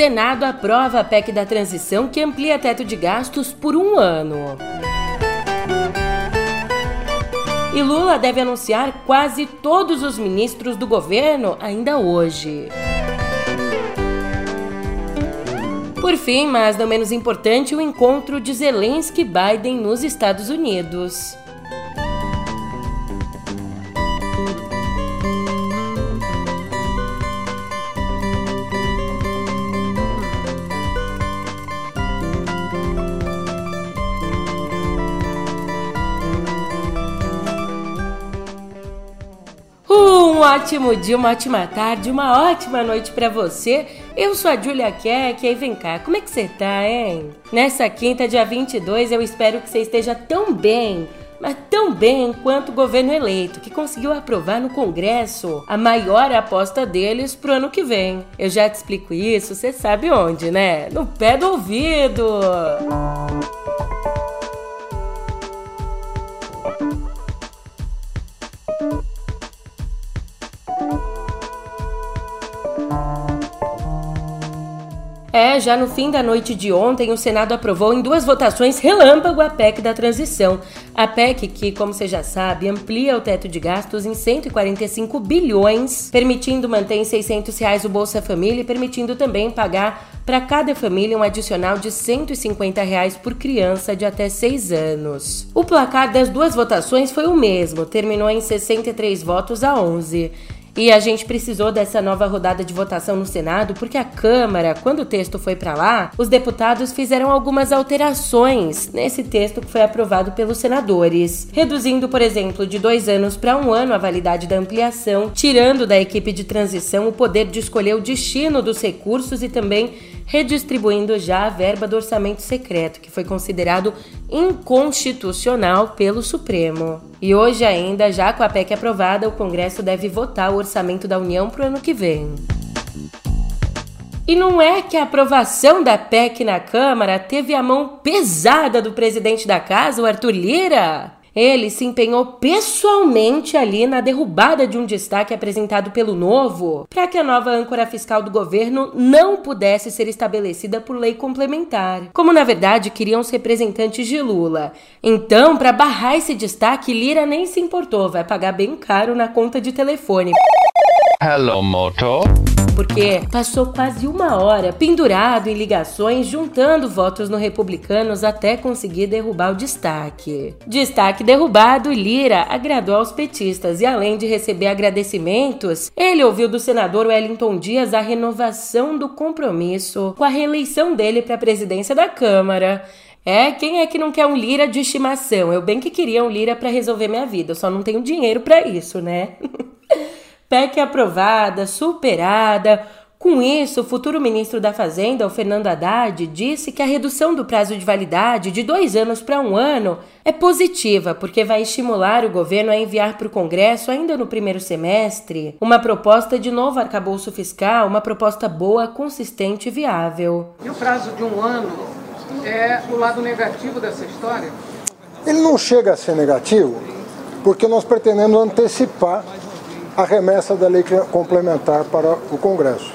Senado aprova a PEC da transição que amplia teto de gastos por um ano. E Lula deve anunciar quase todos os ministros do governo ainda hoje. Por fim, mas não menos importante, o encontro de Zelensky e Biden nos Estados Unidos. Ótimo dia, uma ótima tarde, uma ótima noite para você. Eu sou a Julia Keck e vem cá, como é que você tá, hein? Nessa quinta, dia 22, eu espero que você esteja tão bem, mas tão bem quanto o governo eleito, que conseguiu aprovar no Congresso a maior aposta deles pro ano que vem. Eu já te explico isso, você sabe onde, né? No pé do ouvido! Música É, já no fim da noite de ontem, o Senado aprovou em duas votações relâmpago a PEC da transição. A PEC, que, como você já sabe, amplia o teto de gastos em 145 bilhões, permitindo manter em 600 reais o Bolsa Família e permitindo também pagar para cada família um adicional de 150 reais por criança de até 6 anos. O placar das duas votações foi o mesmo, terminou em 63 votos a 11. E a gente precisou dessa nova rodada de votação no Senado porque a Câmara, quando o texto foi para lá, os deputados fizeram algumas alterações nesse texto que foi aprovado pelos senadores, reduzindo, por exemplo, de dois anos para um ano a validade da ampliação, tirando da equipe de transição o poder de escolher o destino dos recursos e também redistribuindo já a verba do orçamento secreto, que foi considerado inconstitucional pelo Supremo. E hoje ainda, já com a PEC aprovada, o Congresso deve votar o orçamento da União para o ano que vem. E não é que a aprovação da PEC na Câmara teve a mão pesada do presidente da casa, o Arthur Lira? Ele se empenhou pessoalmente ali na derrubada de um destaque apresentado pelo Novo para que a nova âncora fiscal do governo não pudesse ser estabelecida por lei complementar, como na verdade queriam os representantes de Lula. Então, para barrar esse destaque, Lira nem se importou, vai pagar bem caro na conta de telefone. Hello, Moto porque passou quase uma hora pendurado em ligações, juntando votos no Republicanos até conseguir derrubar o destaque. Destaque derrubado, Lira agradou aos petistas e, além de receber agradecimentos, ele ouviu do senador Wellington Dias a renovação do compromisso com a reeleição dele para a presidência da Câmara. É, quem é que não quer um lira de estimação? Eu bem que queria um lira para resolver minha vida, eu só não tenho dinheiro para isso, né? PEC aprovada, superada. Com isso, o futuro ministro da Fazenda, o Fernando Haddad, disse que a redução do prazo de validade de dois anos para um ano é positiva, porque vai estimular o governo a enviar para o Congresso, ainda no primeiro semestre, uma proposta de novo arcabouço fiscal, uma proposta boa, consistente e viável. E o prazo de um ano é o lado negativo dessa história? Ele não chega a ser negativo, porque nós pretendemos antecipar a remessa da lei complementar para o Congresso.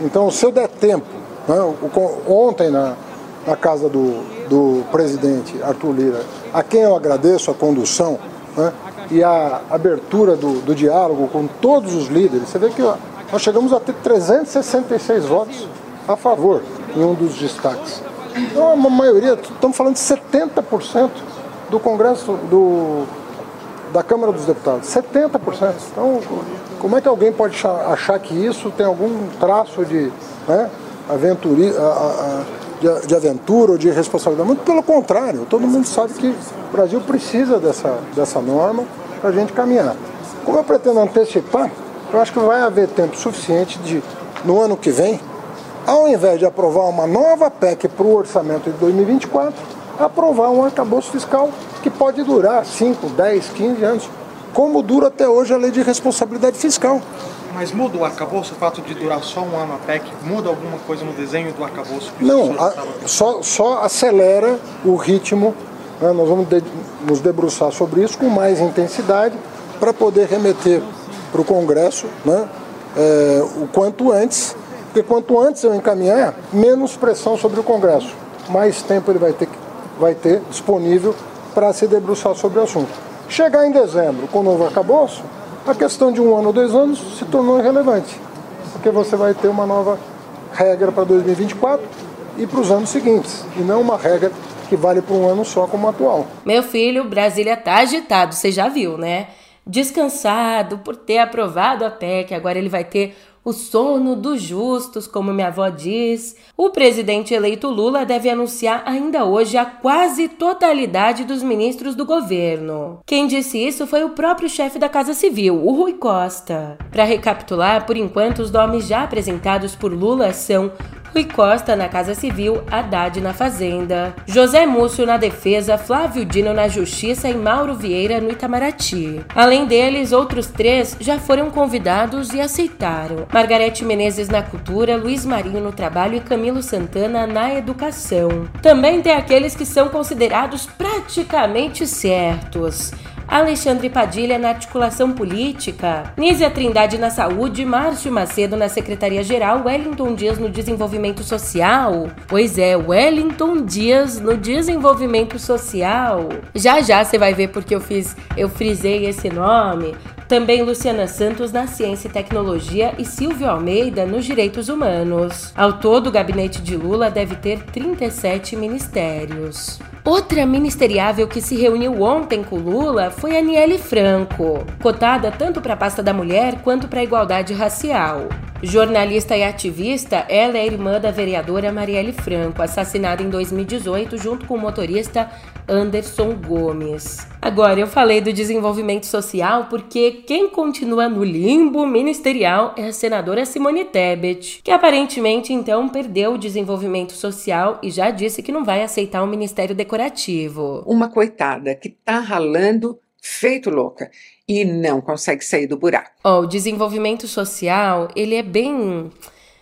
Então, se eu der tempo, né, ontem na, na casa do, do presidente Arthur Lira, a quem eu agradeço a condução né, e a abertura do, do diálogo com todos os líderes, você vê que nós chegamos a ter 366 votos a favor em um dos destaques. Então, uma maioria, estamos falando de 70% do Congresso, do, da Câmara dos Deputados, 70%. Então, como é que alguém pode achar que isso tem algum traço de, né, aventuri, de, de aventura ou de responsabilidade? Muito pelo contrário, todo mundo sabe que o Brasil precisa dessa, dessa norma para a gente caminhar. Como eu pretendo antecipar, eu acho que vai haver tempo suficiente de, no ano que vem, ao invés de aprovar uma nova PEC para o orçamento de 2024, aprovar um arcabouço fiscal que pode durar 5, 10, 15 anos, como dura até hoje a lei de responsabilidade fiscal. Mas muda o arcabouço, o fato de durar só um ano a PEC? Muda alguma coisa no desenho do arcabouço? Não, a, só, só acelera o ritmo. Né? Nós vamos de, nos debruçar sobre isso com mais intensidade para poder remeter para o Congresso né? É, o quanto antes Porque quanto antes eu encaminhar, menos pressão sobre o Congresso, mais tempo ele vai ter, vai ter disponível para se debruçar sobre o assunto. Chegar em dezembro com o novo arcabouço, a questão de um ano ou dois anos se tornou irrelevante, porque você vai ter uma nova regra para 2024 e para os anos seguintes, e não uma regra que vale para um ano só como atual. Meu filho, Brasília tá agitado, você já viu, né? Descansado por ter aprovado a PEC, agora ele vai ter o sono dos justos, como minha avó diz. O presidente eleito Lula deve anunciar ainda hoje a quase totalidade dos ministros do governo. Quem disse isso foi o próprio chefe da Casa Civil, o Rui Costa. Para recapitular, por enquanto os nomes já apresentados por Lula são Rui Costa na Casa Civil, Haddad na Fazenda, José Múcio na Defesa, Flávio Dino na Justiça e Mauro Vieira no Itamaraty. Além deles, outros três já foram convidados e aceitaram. Margarete Menezes na Cultura, Luiz Marinho no Trabalho e Camilo Santana na Educação. Também tem aqueles que são considerados praticamente certos. Alexandre Padilha na articulação política, Nízia Trindade na saúde, Márcio Macedo na secretaria-geral, Wellington Dias no desenvolvimento social. Pois é, Wellington Dias no desenvolvimento social. Já já você vai ver porque eu fiz, eu frisei esse nome. Também Luciana Santos na Ciência e Tecnologia e Silvio Almeida nos Direitos Humanos. Ao todo, o gabinete de Lula deve ter 37 ministérios. Outra ministeriável que se reuniu ontem com Lula foi Aniele Franco, cotada tanto para a pasta da mulher quanto para a igualdade racial. Jornalista e ativista, ela é irmã da vereadora Marielle Franco, assassinada em 2018 junto com o motorista Anderson Gomes. Agora, eu falei do desenvolvimento social porque quem continua no limbo ministerial é a senadora Simone Tebet, que aparentemente então perdeu o desenvolvimento social e já disse que não vai aceitar o ministério decorativo. Uma coitada que tá ralando feito louca e não consegue sair do buraco. Oh, o desenvolvimento social, ele é bem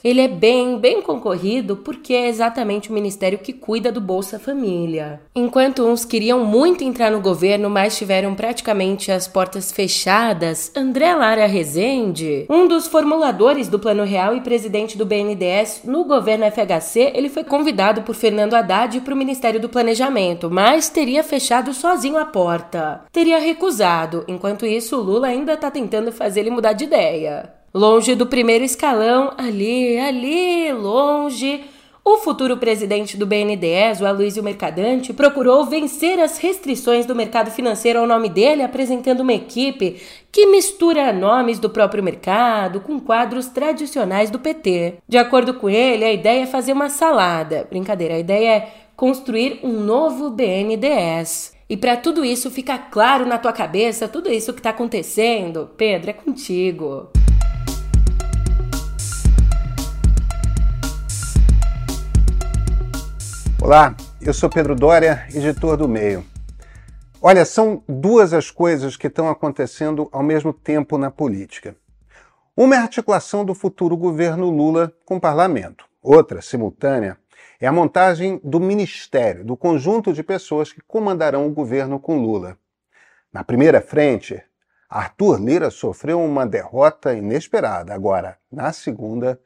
ele é bem, bem concorrido porque é exatamente o ministério que cuida do Bolsa Família. Enquanto uns queriam muito entrar no governo, mas tiveram praticamente as portas fechadas, André Lara Rezende, um dos formuladores do Plano Real e presidente do BNDES no governo FHC, ele foi convidado por Fernando Haddad para o Ministério do Planejamento, mas teria fechado sozinho a porta. Teria recusado. Enquanto isso, Lula ainda está tentando fazer ele mudar de ideia. Longe do primeiro escalão, ali, ali, longe, o futuro presidente do BNDES, o Aloysio Mercadante, procurou vencer as restrições do mercado financeiro ao nome dele, apresentando uma equipe que mistura nomes do próprio mercado com quadros tradicionais do PT. De acordo com ele, a ideia é fazer uma salada. Brincadeira, a ideia é construir um novo BNDES. E para tudo isso ficar claro na tua cabeça, tudo isso que está acontecendo, Pedro, é contigo. Olá, eu sou Pedro Dória, editor do Meio. Olha, são duas as coisas que estão acontecendo ao mesmo tempo na política. Uma é a articulação do futuro governo Lula com o parlamento. Outra, simultânea, é a montagem do ministério, do conjunto de pessoas que comandarão o governo com Lula. Na primeira frente, Arthur Lira sofreu uma derrota inesperada. Agora, na segunda,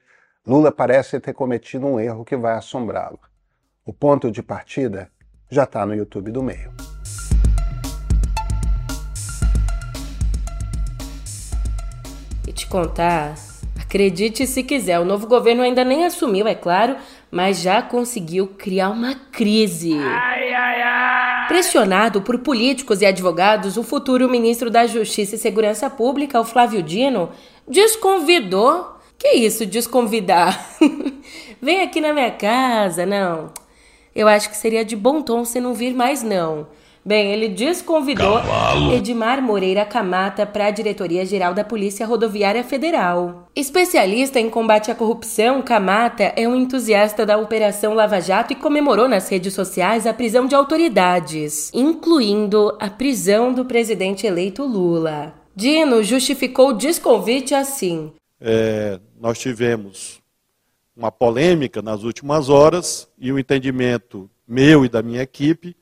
Lula parece ter cometido um erro que vai assombrá-lo. O ponto de partida já está no YouTube do meio. E te contar, acredite se quiser, o novo governo ainda nem assumiu, é claro, mas já conseguiu criar uma crise. Ai, ai, ai. Pressionado por políticos e advogados, o futuro ministro da Justiça e Segurança Pública, o Flávio Dino, desconvidou. Que isso, desconvidar? Vem aqui na minha casa, não eu acho que seria de bom tom você não vir mais não. Bem, ele desconvidou Cavalo. Edmar Moreira Camata para a Diretoria-Geral da Polícia Rodoviária Federal. Especialista em combate à corrupção, Camata é um entusiasta da Operação Lava Jato e comemorou nas redes sociais a prisão de autoridades, incluindo a prisão do presidente eleito Lula. Dino justificou o desconvite assim: é, Nós tivemos uma polêmica nas últimas horas e o entendimento meu e da minha equipe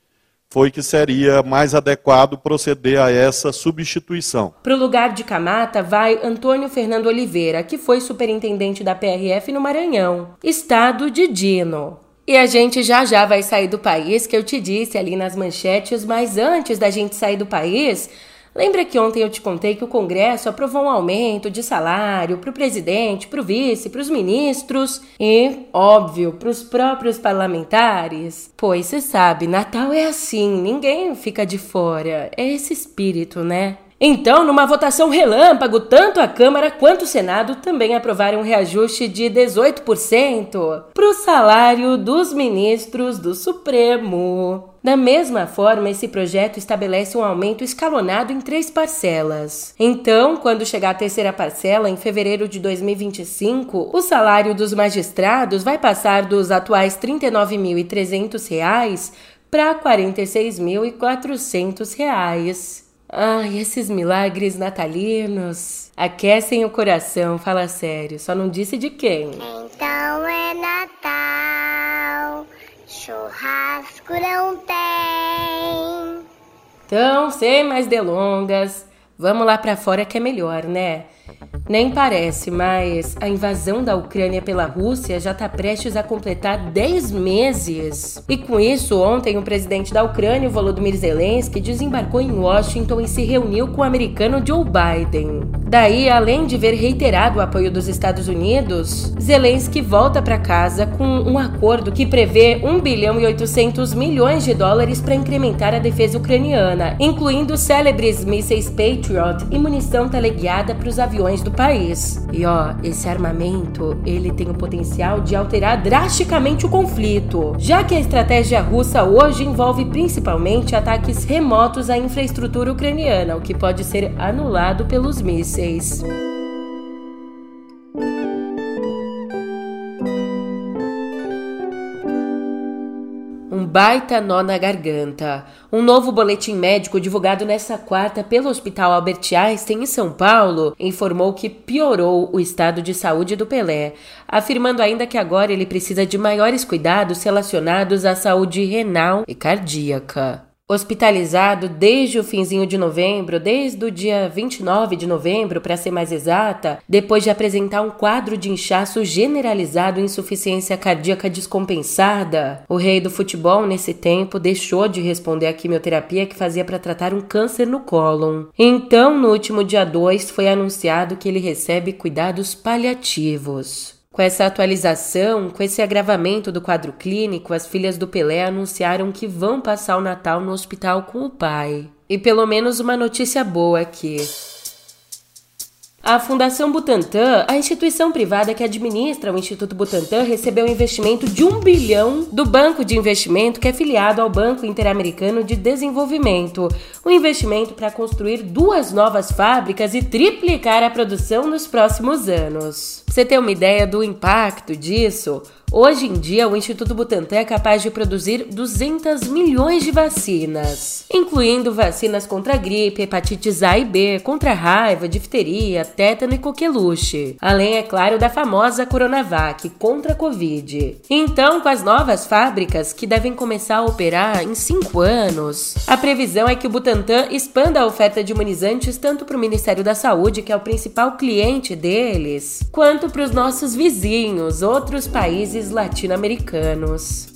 foi que seria mais adequado proceder a essa substituição. Para o lugar de Camata vai Antônio Fernando Oliveira, que foi superintendente da PRF no Maranhão, estado de Dino. E a gente já já vai sair do país, que eu te disse ali nas manchetes, mas antes da gente sair do país, Lembra que ontem eu te contei que o Congresso aprovou um aumento de salário para o presidente, para o vice, para os ministros e, óbvio, para os próprios parlamentares? Pois você sabe, Natal é assim, ninguém fica de fora. É esse espírito, né? Então, numa votação relâmpago, tanto a Câmara quanto o Senado também aprovaram um reajuste de 18% para o salário dos ministros do Supremo. Da mesma forma, esse projeto estabelece um aumento escalonado em três parcelas. Então, quando chegar a terceira parcela, em fevereiro de 2025, o salário dos magistrados vai passar dos atuais R$ 39.300 para R$ 46.400. Ai, esses milagres natalinos aquecem o coração, fala sério. Só não disse de quem. Então é Natal, churrasco não tem. Então, sem mais delongas, vamos lá para fora que é melhor, né? Nem parece, mas a invasão da Ucrânia pela Rússia já está prestes a completar 10 meses. E com isso, ontem o presidente da Ucrânia, Volodymyr Zelensky, desembarcou em Washington e se reuniu com o americano Joe Biden. Daí, além de ver reiterado o apoio dos Estados Unidos, Zelensky volta para casa com um acordo que prevê 1 bilhão e 800 milhões de dólares para incrementar a defesa ucraniana, incluindo célebres mísseis Patriot e munição teleguiada para os aviões do país. E ó, esse armamento, ele tem o potencial de alterar drasticamente o conflito, já que a estratégia russa hoje envolve principalmente ataques remotos à infraestrutura ucraniana, o que pode ser anulado pelos mísseis. Baita nó na garganta. Um novo boletim médico divulgado nesta quarta pelo Hospital Albert Einstein em São Paulo informou que piorou o estado de saúde do Pelé, afirmando ainda que agora ele precisa de maiores cuidados relacionados à saúde renal e cardíaca. Hospitalizado desde o finzinho de novembro, desde o dia 29 de novembro, para ser mais exata, depois de apresentar um quadro de inchaço generalizado e insuficiência cardíaca descompensada, o rei do futebol nesse tempo deixou de responder à quimioterapia que fazia para tratar um câncer no cólon. Então, no último dia 2, foi anunciado que ele recebe cuidados paliativos. Com essa atualização, com esse agravamento do quadro clínico, as filhas do Pelé anunciaram que vão passar o Natal no hospital com o pai. E pelo menos uma notícia boa aqui. A Fundação Butantan, a instituição privada que administra o Instituto Butantan, recebeu um investimento de um bilhão do banco de investimento que é filiado ao Banco Interamericano de Desenvolvimento. Um investimento para construir duas novas fábricas e triplicar a produção nos próximos anos. Pra você ter uma ideia do impacto disso, Hoje em dia, o Instituto Butantan é capaz de produzir 200 milhões de vacinas, incluindo vacinas contra gripe, hepatites A e B, contra raiva, difteria, tétano e coqueluche, além, é claro, da famosa Coronavac contra a Covid. Então, com as novas fábricas, que devem começar a operar em 5 anos, a previsão é que o Butantan expanda a oferta de imunizantes tanto para o Ministério da Saúde, que é o principal cliente deles, quanto para os nossos vizinhos, outros países países latino-americanos.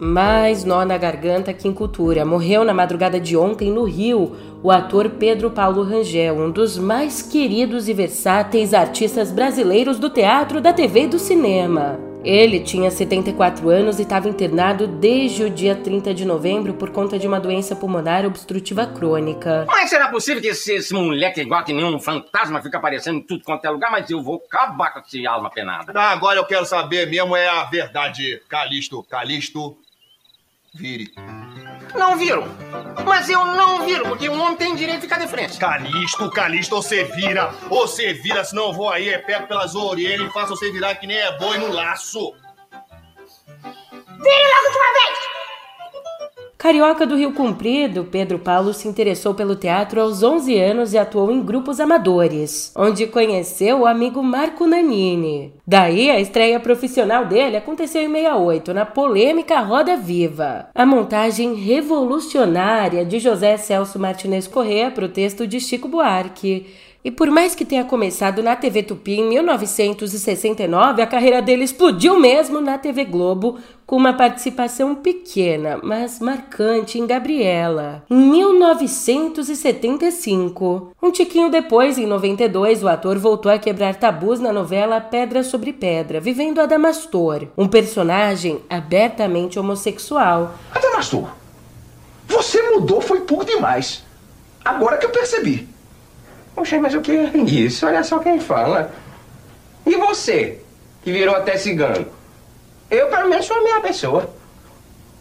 Mais nó na garganta que em cultura. Morreu na madrugada de ontem no Rio o ator Pedro Paulo Rangel, um dos mais queridos e versáteis artistas brasileiros do teatro, da TV e do cinema. Ele tinha 74 anos e estava internado desde o dia 30 de novembro por conta de uma doença pulmonar obstrutiva crônica. Mas será possível que esse, esse moleque igual que nenhum fantasma fica aparecendo em tudo quanto é lugar? Mas eu vou acabar com essa alma penada. Ah, agora eu quero saber mesmo é a verdade, Calisto. Calisto, vire. Não viro. Mas eu não viro, porque um homem tem direito de ficar de frente. Calisto, Calisto, você vira. Você vira, senão eu vou aí, é pego pelas orelhas e faço você virar que nem é boi no laço. Vire logo! Carioca do Rio Comprido, Pedro Paulo se interessou pelo teatro aos 11 anos e atuou em grupos amadores, onde conheceu o amigo Marco Nanini. Daí, a estreia profissional dele aconteceu em 68, na polêmica Roda Viva. A montagem revolucionária de José Celso Martinez Corrêa para o texto de Chico Buarque. E por mais que tenha começado na TV Tupi em 1969, a carreira dele explodiu mesmo na TV Globo, com uma participação pequena, mas marcante em Gabriela, em 1975. Um tiquinho depois, em 92, o ator voltou a quebrar tabus na novela Pedra sobre Pedra, vivendo Adamastor, um personagem abertamente homossexual. Adamastor, você mudou foi pouco demais. Agora que eu percebi. Poxa, mas o que é isso? Olha só quem fala. E você, que virou até cigano? Eu, pelo menos, sou a minha pessoa.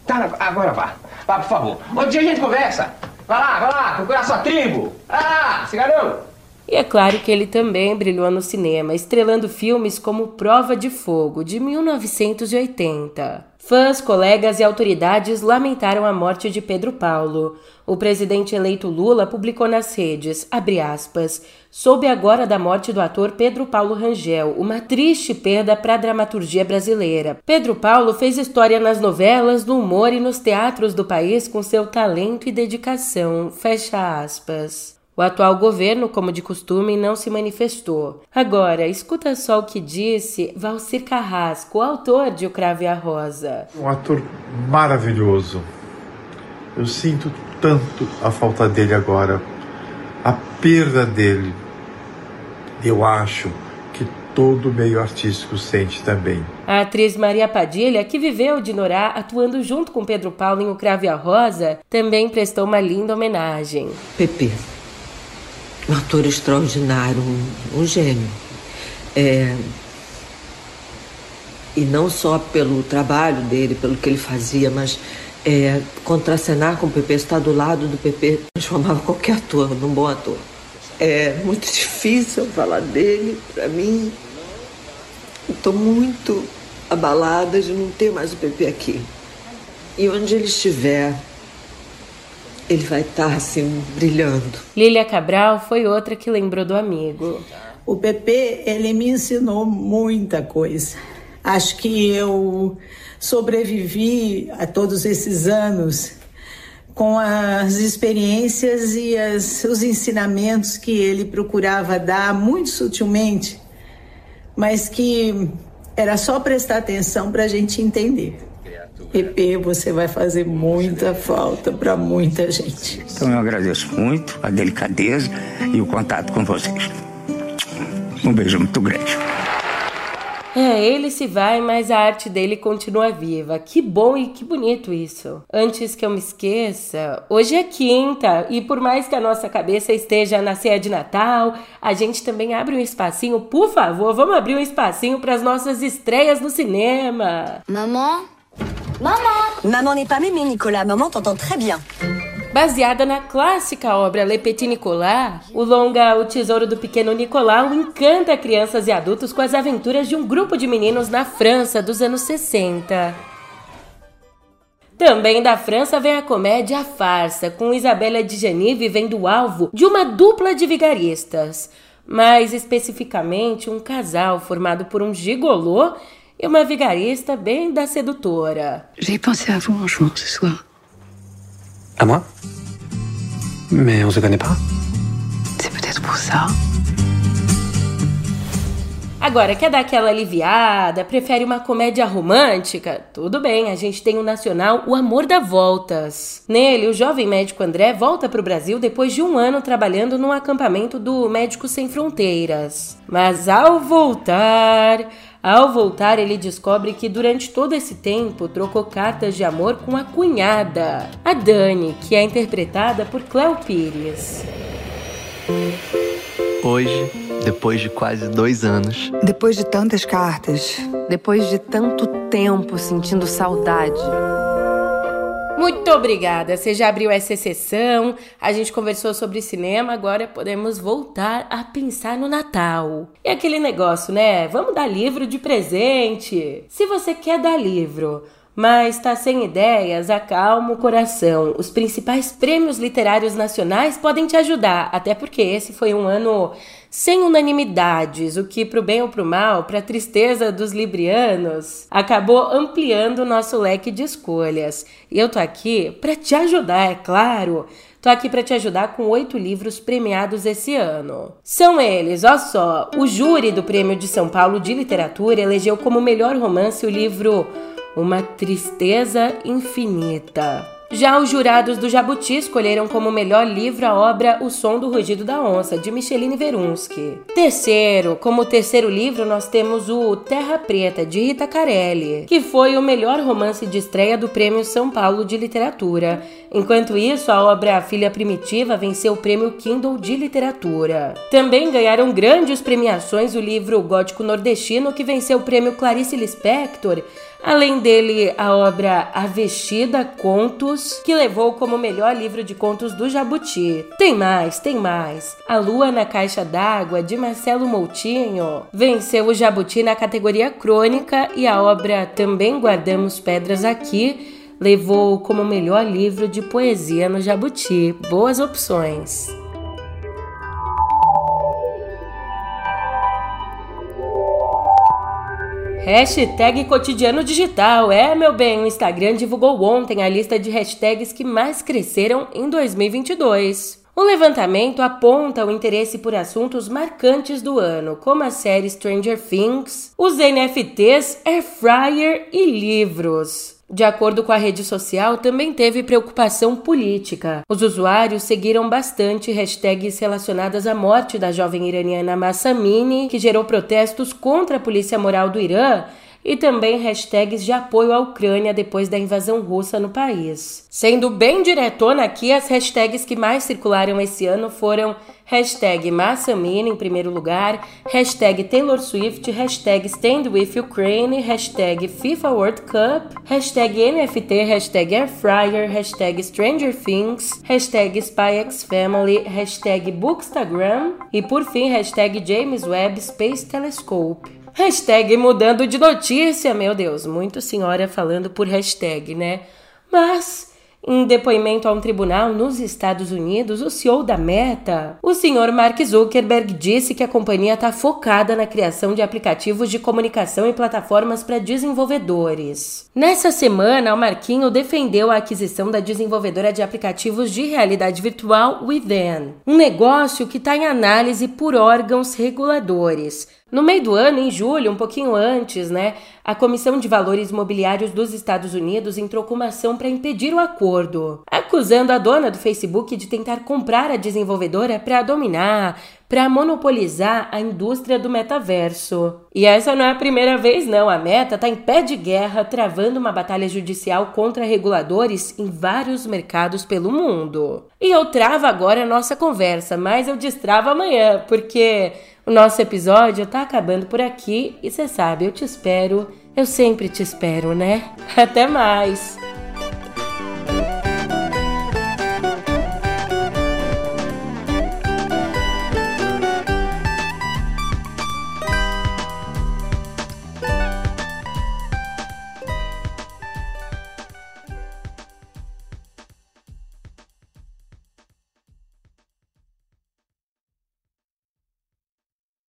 Tá, agora vá. Vá, por favor. Outro dia a gente conversa. Vai lá, vai lá, procurar sua tribo. Vai lá, cigarão. E é claro que ele também brilhou no cinema, estrelando filmes como Prova de Fogo, de 1980. Fãs, colegas e autoridades lamentaram a morte de Pedro Paulo. O presidente eleito Lula publicou nas redes, aspas, soube agora da morte do ator Pedro Paulo Rangel, uma triste perda para a dramaturgia brasileira. Pedro Paulo fez história nas novelas, no humor e nos teatros do país com seu talento e dedicação, fecha aspas. O atual governo, como de costume, não se manifestou. Agora, escuta só o que disse Valcir Carrasco, autor de O Crave a Rosa. Um ator maravilhoso. Eu sinto tanto a falta dele agora, a perda dele. Eu acho que todo meio artístico sente também. A atriz Maria Padilha, que viveu de Norá atuando junto com Pedro Paulo em O Crave a Rosa, também prestou uma linda homenagem. Pepe um ator extraordinário, um, um gênio. É, e não só pelo trabalho dele, pelo que ele fazia, mas é, contracenar com o Pepe, estar do lado do Pepe, transformava qualquer ator num bom ator. É muito difícil falar dele, para mim. Estou muito abalada de não ter mais o Pepe aqui. E onde ele estiver, ele vai estar assim brilhando. Lília Cabral foi outra que lembrou do amigo. O PP, ele me ensinou muita coisa. Acho que eu sobrevivi a todos esses anos com as experiências e as, os ensinamentos que ele procurava dar muito sutilmente, mas que era só prestar atenção para a gente entender. Pepe, você vai fazer muita falta para muita gente. Então eu agradeço muito a delicadeza e o contato com vocês. Um beijo muito grande. É, ele se vai, mas a arte dele continua viva. Que bom e que bonito isso. Antes que eu me esqueça, hoje é quinta e por mais que a nossa cabeça esteja na ceia de Natal, a gente também abre um espacinho, por favor, vamos abrir um espacinho para as nossas estreias no cinema. Maman Maman Maman n'est pas mémé, Nicolas. Maman t'entend très bien. Baseada na clássica obra Le Petit Nicolas, o longa O Tesouro do Pequeno Nicolau encanta crianças e adultos com as aventuras de um grupo de meninos na França dos anos 60. Também da França vem a comédia A Farsa, com Isabela de Geni vivendo o alvo de uma dupla de vigaristas, mais especificamente um casal formado por um gigolô e uma vigarista bem da sedutora. J'ai pensé à vous en jouant ce soir. À moi Mais on se connaît pas C'est peut-être pour ça. Agora, quer dar aquela aliviada? Prefere uma comédia romântica? Tudo bem, a gente tem o nacional O Amor dá Voltas. Nele, o jovem médico André volta para o Brasil depois de um ano trabalhando num acampamento do Médicos Sem Fronteiras. Mas ao voltar, ao voltar, ele descobre que durante todo esse tempo trocou cartas de amor com a cunhada, a Dani, que é interpretada por Cleo Pires. Hoje, depois de quase dois anos. Depois de tantas cartas. Depois de tanto tempo sentindo saudade. Muito obrigada. Você já abriu essa sessão, a gente conversou sobre cinema, agora podemos voltar a pensar no Natal. E aquele negócio, né? Vamos dar livro de presente. Se você quer dar livro, Mas tá sem ideias? Acalma o coração. Os principais prêmios literários nacionais podem te ajudar, até porque esse foi um ano sem unanimidades, o que, pro bem ou pro mal, pra tristeza dos librianos, acabou ampliando o nosso leque de escolhas. E eu tô aqui para te ajudar, é claro. Tô aqui para te ajudar com oito livros premiados esse ano. São eles, ó só, o júri do Prêmio de São Paulo de Literatura elegeu como melhor romance o livro Uma Tristeza Infinita. Já os jurados do Jabuti escolheram como melhor livro a obra O Som do Rugido da Onça, de Micheline Verunsky. Terceiro, como terceiro livro, nós temos o Terra Preta, de Rita Carelli, que foi o melhor romance de estreia do Prêmio São Paulo de Literatura. Enquanto isso, a obra Filha Primitiva venceu o Prêmio Kindle de Literatura. Também ganharam grandes premiações o livro Gótico Nordestino, que venceu o Prêmio Clarice Lispector, Além dele, a obra A Vestida Contos, que levou como melhor livro de contos do Jabuti. Tem mais, tem mais. A Lua na Caixa d'Água, de Marcelo Moutinho, venceu o Jabuti na categoria crônica e a obra Também Guardamos Pedras Aqui levou como melhor livro de poesia no Jabuti. Boas opções. Hashtag cotidiano digital. É, meu bem, o Instagram divulgou ontem a lista de hashtags que mais cresceram em 2022. O levantamento aponta o interesse por assuntos marcantes do ano, como a série Stranger Things, os NFTs, Air Fryer e livros. De acordo com a rede social, também teve preocupação política. Os usuários seguiram bastante hashtags relacionadas à morte da jovem iraniana Massa Amini, que gerou protestos contra a polícia moral do Irã e também hashtags de apoio à Ucrânia depois da invasão russa no país. Sendo bem diretona aqui, as hashtags que mais circularam esse ano foram hashtag Massamina em primeiro lugar, hashtag Taylor Swift, hashtag Stand With Ukraine, hashtag FIFA World Cup, hashtag NFT, hashtag Air Fryer, hashtag Stranger Things, hashtag SpyXFamily, hashtag Bookstagram. E por fim hashtag James Webb Space Telescope. Hashtag mudando de notícia, meu Deus, muito senhora falando por hashtag, né? Mas, em depoimento a um tribunal nos Estados Unidos, o CEO da Meta, o senhor Mark Zuckerberg, disse que a companhia está focada na criação de aplicativos de comunicação e plataformas para desenvolvedores. Nessa semana, o Marquinho defendeu a aquisição da desenvolvedora de aplicativos de realidade virtual Within, um negócio que está em análise por órgãos reguladores. No meio do ano, em julho, um pouquinho antes, né, a Comissão de Valores Imobiliários dos Estados Unidos entrou com uma ação para impedir o acordo, acusando a dona do Facebook de tentar comprar a desenvolvedora para dominar, para monopolizar a indústria do metaverso. E essa não é a primeira vez, não. A Meta está em pé de guerra, travando uma batalha judicial contra reguladores em vários mercados pelo mundo. E eu travo agora a nossa conversa, mas eu destravo amanhã, porque o nosso episódio tá acabando por aqui e você sabe, eu te espero, eu sempre te espero, né? Até mais!